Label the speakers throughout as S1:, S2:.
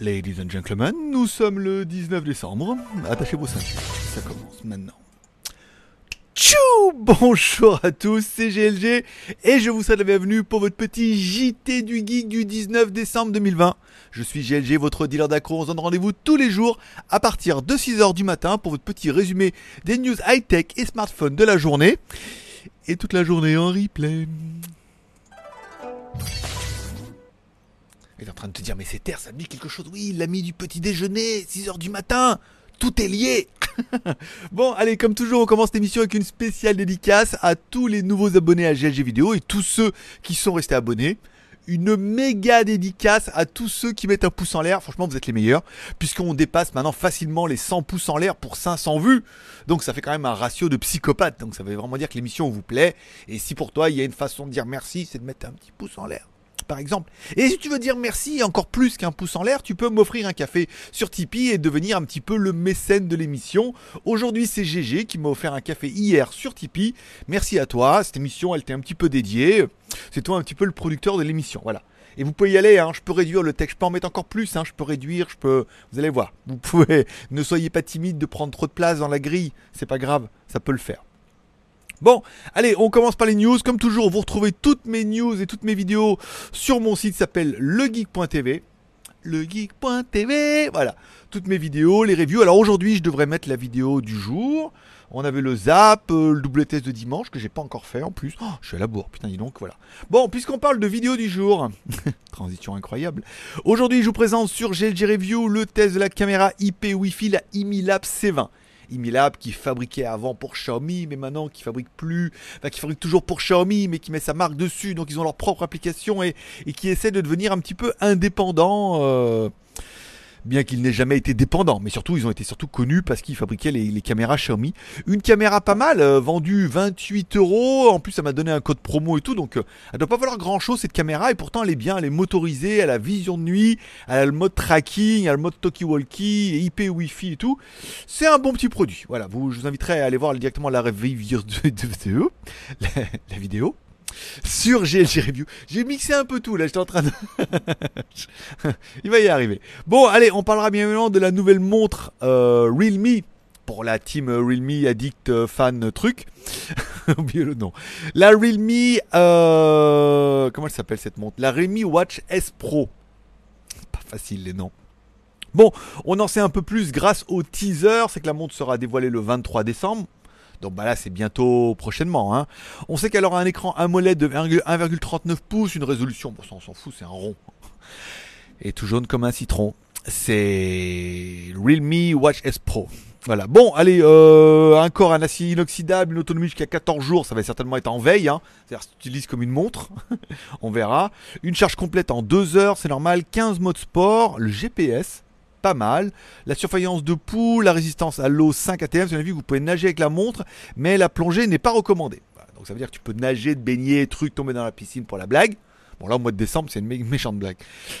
S1: Ladies and gentlemen, nous sommes le 19 décembre. Attachez vos ceintures, ça commence maintenant. Tchou Bonjour à tous, c'est GLG et je vous souhaite la bienvenue pour votre petit JT du Geek du 19 décembre 2020. Je suis GLG, votre dealer d'accro. On se donne rendez-vous tous les jours à partir de 6h du matin pour votre petit résumé des news high-tech et smartphones de la journée. Et toute la journée en replay. Il est en train de te dire, mais c'est terre, ça me dit quelque chose? Oui, l'ami du petit déjeuner, 6h du matin. Tout est lié. bon, allez, comme toujours, on commence l'émission avec une spéciale dédicace à tous les nouveaux abonnés à GLG Vidéo et tous ceux qui sont restés abonnés. Une méga dédicace à tous ceux qui mettent un pouce en l'air. Franchement, vous êtes les meilleurs, puisqu'on dépasse maintenant facilement les 100 pouces en l'air pour 500 vues. Donc ça fait quand même un ratio de psychopathe. Donc ça veut vraiment dire que l'émission vous plaît. Et si pour toi, il y a une façon de dire merci, c'est de mettre un petit pouce en l'air par exemple. Et si tu veux dire merci encore plus qu'un pouce en l'air, tu peux m'offrir un café sur Tipeee et devenir un petit peu le mécène de l'émission. Aujourd'hui, c'est GG qui m'a offert un café hier sur Tipeee. Merci à toi. Cette émission, elle t'est un petit peu dédiée. C'est toi un petit peu le producteur de l'émission. Voilà. Et vous pouvez y aller, hein. je peux réduire le texte, je peux en mettre encore plus, hein. je peux réduire, je peux... Vous allez voir, vous pouvez... Ne soyez pas timide de prendre trop de place dans la grille, c'est pas grave, ça peut le faire. Bon, allez, on commence par les news. Comme toujours, vous retrouvez toutes mes news et toutes mes vidéos sur mon site qui s'appelle legeek.tv. Legeek.tv, voilà. Toutes mes vidéos, les reviews. Alors aujourd'hui, je devrais mettre la vidéo du jour. On avait le zap, euh, le double test de dimanche que j'ai pas encore fait en plus. Oh, je suis à la bourre, putain, dis donc, voilà. Bon, puisqu'on parle de vidéo du jour, transition incroyable. Aujourd'hui, je vous présente sur GLG Review le test de la caméra IP Wi-Fi, la IMILAB C20. Imilab qui fabriquait avant pour Xiaomi, mais maintenant qui fabrique plus, enfin qui fabrique toujours pour Xiaomi, mais qui met sa marque dessus, donc ils ont leur propre application et, qui essaie de devenir un petit peu indépendant. Euh, bien qu'il n'ait jamais été dépendant, mais surtout ils ont été surtout connus parce qu'ils fabriquaient les, caméras Xiaomi. Une caméra pas mal, euh, vendue 28 euros, en plus ça m'a donné un code promo et tout, donc euh, elle doit pas valoir grand chose cette caméra, et pourtant elle est bien, elle est motorisée, elle a vision de nuit, elle a le mode tracking, elle a le mode talkie-walkie, IP Wi-Fi et tout. C'est un bon petit produit. Voilà, je vous inviterai à aller voir directement la review de, la vidéo sur GLG Review. J'ai mixé un peu tout là, j'étais en train de... Il va y arriver. Bon, allez, on parlera bien évidemment de la nouvelle montre euh, Realme pour la team Realme Addict euh, Fan Truc. Oubliez le nom. La Realme... Euh, comment elle s'appelle cette montre? La Realme Watch S Pro. Pas facile les noms. Bon, on en sait un peu plus grâce au teaser, c'est que la montre sera dévoilée le 23 décembre. Donc bah là c'est bientôt prochainement. Hein. On sait qu'elle aura un écran AMOLED de 1,39 pouces, une résolution, bon ça on s'en fout, c'est un rond. Et tout jaune comme un citron. C'est Realme Watch S Pro. Voilà. Bon, allez, euh, un corps, un acier inoxydable, une autonomie jusqu'à 14 jours, ça va certainement être en veille. Hein. C'est-à-dire que tu comme une montre, on verra. Une charge complète en 2 heures, c'est normal. 15 modes sport, le GPS, pas mal. La surveillance de pouls, la résistance à l'eau 5 ATM, vous avez vu, vous pouvez nager avec la montre, mais la plongée n'est pas recommandée. donc ça veut dire que tu peux nager, te baigner, truc, tomber dans la piscine pour la blague. Bon là au mois de décembre c'est une méchante blague.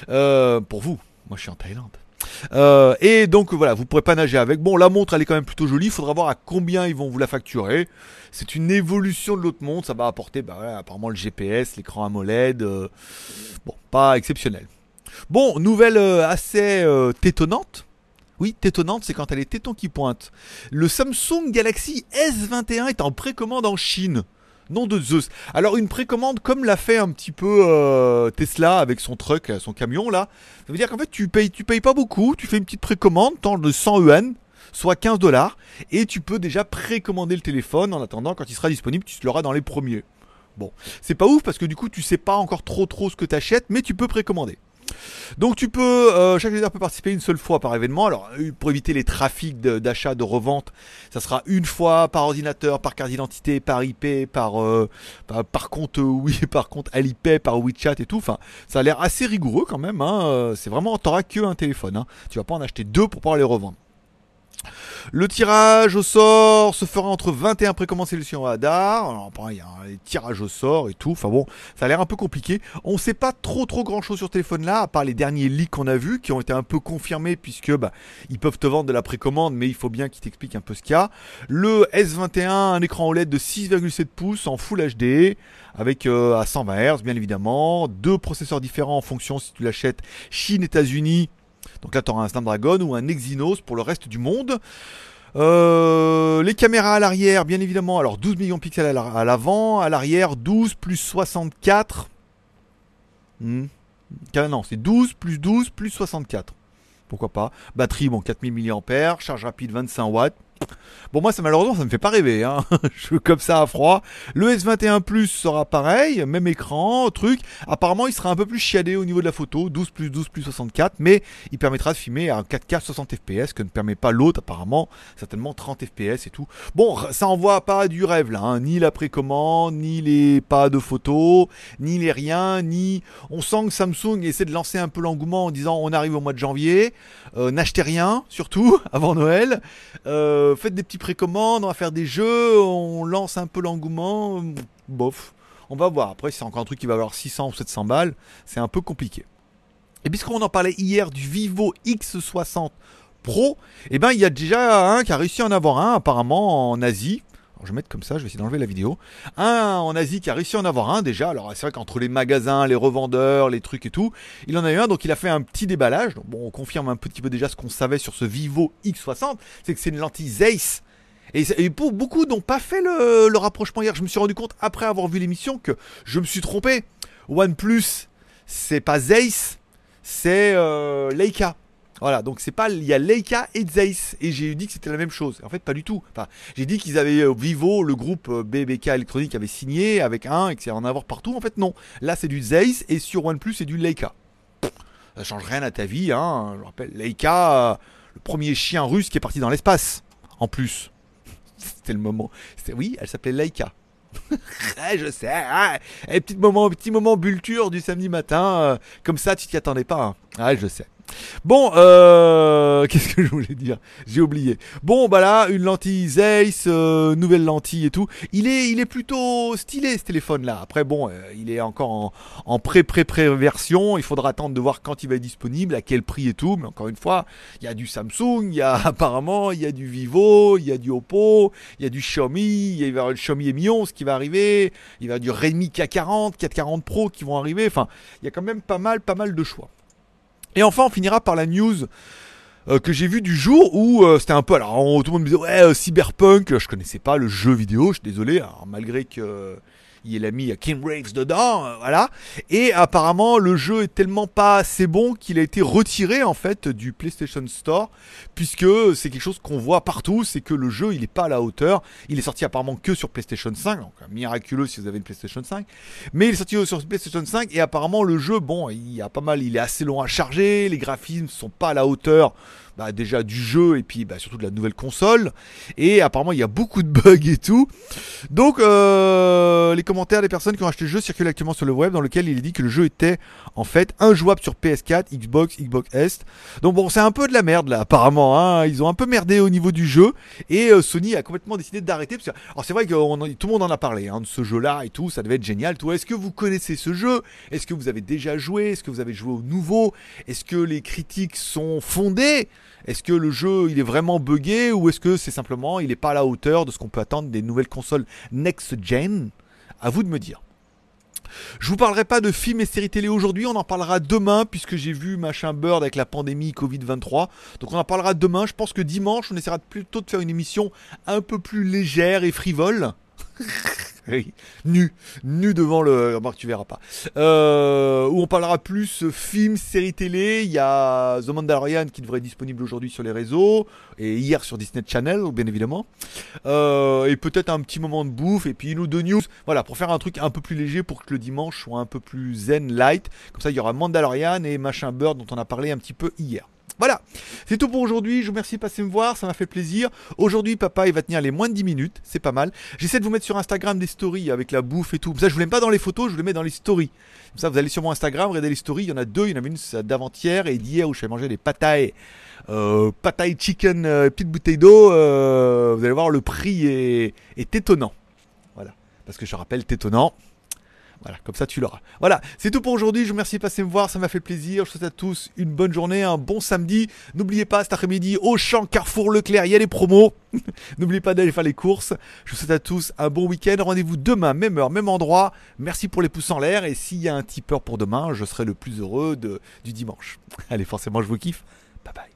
S1: Euh, pour vous, moi je suis en Thaïlande. Euh, et donc voilà, vous pourrez pas nager avec. Bon, la montre elle est quand même plutôt jolie. Il faudra voir à combien ils vont vous la facturer. C'est une évolution de l'autre montre. Ça va apporter bah, apparemment le GPS, l'écran AMOLED. Euh, bon, pas exceptionnel. Bon, nouvelle euh, assez euh, tétonnante. Oui, tétonnante, c'est quand elle est téton qui pointe. Le Samsung Galaxy S21 est en précommande en Chine. Nom de Zeus. Alors une précommande comme l'a fait un petit peu euh, Tesla avec son truck, son camion là. Ça veut dire qu'en fait tu payes, tu payes pas beaucoup, tu fais une petite précommande, tant de 100 yuan, soit 15 dollars, et tu peux déjà précommander le téléphone en attendant quand il sera disponible, tu l'auras dans les premiers. Bon, c'est pas ouf parce que du coup tu sais pas encore trop trop ce que tu achètes, mais tu peux précommander. Donc tu peux, euh, chaque leader peut participer une seule fois par événement. Alors euh, pour éviter les trafics d'achat, de, revente, ça sera une fois par ordinateur, par carte d'identité, par IP, par, euh, par, compte oui, par compte à l'IP, par WeChat et tout. Enfin, ça a l'air assez rigoureux quand même. Hein. C'est vraiment, t'auras que un téléphone. Hein. Tu vas pas en acheter deux pour pouvoir les revendre. Le tirage au sort se fera entre 21 précommandes sélections Hadar. Alors, il y a un tirage au sort et tout. Enfin bon, ça a l'air un peu compliqué. On sait pas trop trop grand chose sur ce téléphone là, à part les derniers leaks qu'on a vus, qui ont été un peu confirmés, puisque bah, ils peuvent te vendre de la précommande, mais il faut bien qu'ils t'expliquent un peu ce qu'il y a. Le S21, un écran OLED de 6,7 pouces en Full HD, avec euh, à 120 Hz bien évidemment. Deux processeurs différents en fonction si tu l'achètes Chine, États-Unis Donc là, tu auras un Snapdragon ou un Exynos pour le reste du monde. Euh, les caméras à l'arrière, bien évidemment, alors 12 millions de pixels à l'avant, à l'arrière 12 plus 64. Hmm. Non, c'est 12 plus 12 plus 64. Pourquoi pas? Batterie, bon, 4000 mAh, charge rapide 25 watts. Bon, moi, ça malheureusement, ça me fait pas rêver. Hein. je suis comme ça à froid. Le S21 Plus sera pareil, même écran, truc. Apparemment, il sera un peu plus chiadé au niveau de la photo, 12 plus 12 plus 64, mais il permettra de filmer à 4K 60 fps, que ne permet pas l'autre, apparemment, certainement 30 fps et tout. Bon, ça envoie pas du rêve là, hein. ni la précommande, ni les pas de photos, ni les rien, ni. On sent que Samsung essaie de lancer un peu l'engouement en disant on arrive au mois de janvier, euh, n'achetez rien, surtout avant Noël. Euh, faites des petits précommandes, on va faire des jeux, on lance un peu l'engouement. Bof, on va voir. Après, c'est encore un truc qui va avoir 600 ou 700 balles, c'est un peu compliqué. Et puisqu'on en parlait hier du Vivo X60 Pro, eh ben il y a déjà un qui a réussi à en avoir un apparemment en Asie je vais mettre comme ça, je vais essayer d'enlever la vidéo. Un en Asie qui a réussi à en avoir un déjà. Alors c'est vrai qu'entre les magasins, les revendeurs, les trucs et tout, il en a eu un, donc il a fait un petit déballage. Donc, bon, on confirme un petit peu déjà ce qu'on savait sur ce Vivo X60, c'est que c'est une lentille Zeiss. Et, pour beaucoup n'ont pas fait le, rapprochement hier. Je me suis rendu compte après avoir vu l'émission que je me suis trompé. OnePlus, c'est pas Zeiss, c'est euh, Leica. Voilà, donc c'est pas. Il y a Leica et Zeiss. Et j'ai dit que c'était la même chose. En fait, pas du tout. Enfin, j'ai dit qu'ils avaient euh, Vivo, le groupe euh, BBK électronique avait signé avec un et que c'est en avoir partout. En fait, non. Là, c'est du Zeiss et sur OnePlus, c'est du Leica. Ça change rien à ta vie, hein. Je rappelle, Leica, euh, le premier chien russe qui est parti dans l'espace. En plus. C'était le moment. Oui, elle s'appelait Leica. je sais. Hein. Et petit moment, petit moment bulture du samedi matin. comme ça, tu t'y attendais pas. Hein. Ah, je sais. Bon, euh, qu'est-ce que je voulais dire? J'ai oublié. Bon, bah là, une lentille Zeiss, euh, nouvelle lentille et tout. Il est, il est plutôt stylé ce téléphone-là. Après, bon, euh, il est encore en, en pré-pré-pré-version. Il faudra attendre de voir quand il va être disponible, à quel prix et tout. Mais encore une fois, il y a du Samsung, il y a apparemment, il y a du Vivo, il y a du Oppo, il y a du Xiaomi, il y a le Xiaomi Mi 11 qui va arriver, il y a du Redmi K40, K40 Pro qui vont arriver. Enfin, il y a quand même pas mal, pas mal de choix. Et enfin, on finira par la news euh, que j'ai vue du jour où euh, c'était un peu. Alors, tout le monde me disait, ouais, euh, Cyberpunk, je connaissais pas le jeu vidéo, je suis désolé, alors, malgré que il a mis King Raves dedans, euh, voilà. Et apparemment, le jeu est tellement pas assez bon qu'il a été retiré en fait du PlayStation Store, puisque c'est quelque chose qu'on voit partout, c'est que le jeu il est pas à la hauteur. Il est sorti apparemment que sur PlayStation 5, donc miraculeux si vous avez une PlayStation 5. Mais il est sorti sur PlayStation 5 et apparemment le jeu, bon, il y a pas mal, il est assez long à charger, les graphismes sont pas à la hauteur bah, déjà du jeu et puis bah, surtout de la nouvelle console. Et apparemment il y a beaucoup de bugs et tout. Donc euh, les commentaires des personnes qui ont acheté le jeu circulent actuellement sur le web dans lequel il est dit que le jeu était en fait injouable sur PS4, Xbox, Xbox S. Donc bon c'est un peu de la merde là apparemment. Hein. Ils ont un peu merdé au niveau du jeu et euh, Sony a complètement décidé d'arrêter. Alors c'est vrai que tout le monde en a parlé hein, de ce jeu là et tout. Ça devait être génial. Est-ce que vous connaissez ce jeu? Est-ce que vous avez déjà joué? Est-ce que vous avez joué au nouveau? Est-ce que les critiques sont fondées? Est-ce que le jeu il est vraiment buggé ou est-ce que c'est simplement il n'est pas à la hauteur de ce qu'on peut attendre des nouvelles consoles next-gen À vous de me dire. Je vous parlerai pas de films et séries télé aujourd'hui, on en parlera demain puisque j'ai vu machin Bird avec la pandémie Covid-23. Donc on en parlera demain. Je pense que dimanche, on essaiera plutôt de faire une émission un peu plus légère et frivole. nu, nu devant le. Remarque, tu verras pas. Euh, où on parlera plus film, série télé. Il y a The Mandalorian qui devrait être disponible aujourd'hui sur les réseaux et hier sur Disney Channel, bien évidemment. Euh, et peut-être un petit moment de bouffe et puis une ou deux news. Voilà, pour faire un truc un peu plus léger pour que le dimanche soit un peu plus zen, light. Comme ça, il y aura Mandalorian et machin Bird dont on a parlé un petit peu hier. Voilà, c'est tout pour aujourd'hui. Je vous remercie de passer me voir, ça m'a fait plaisir. Aujourd'hui, papa, il va tenir les moins de 10 minutes, c'est pas mal. J'essaie de vous mettre sur Instagram des stories avec la bouffe et tout. Ça, je vous mets pas dans les photos, je vous les mets dans les stories. Comme ça, vous allez sur mon Instagram, regardez les stories. Il y en a deux, il y en a une d'avant-hier et d'hier où je vais manger des patailles. Euh, chicken, euh, petite bouteille d'eau. Euh, vous allez voir, le prix est, est étonnant. Voilà, parce que je rappelle, étonnant. Voilà, comme ça tu l'auras. Voilà, c'est tout pour aujourd'hui. Je vous remercie de passer me voir, ça m'a fait plaisir. Je souhaite à tous une bonne journée, un bon samedi. N'oubliez pas cet après-midi au champ Carrefour Leclerc, il y a les promos. N'oubliez pas d'aller faire les courses. Je vous souhaite à tous un bon week-end. Rendez-vous demain, même heure, même endroit. Merci pour les pouces en l'air. Et s'il y a un tipeur pour demain, je serai le plus heureux du dimanche. Allez, forcément, je vous kiffe. Bye bye.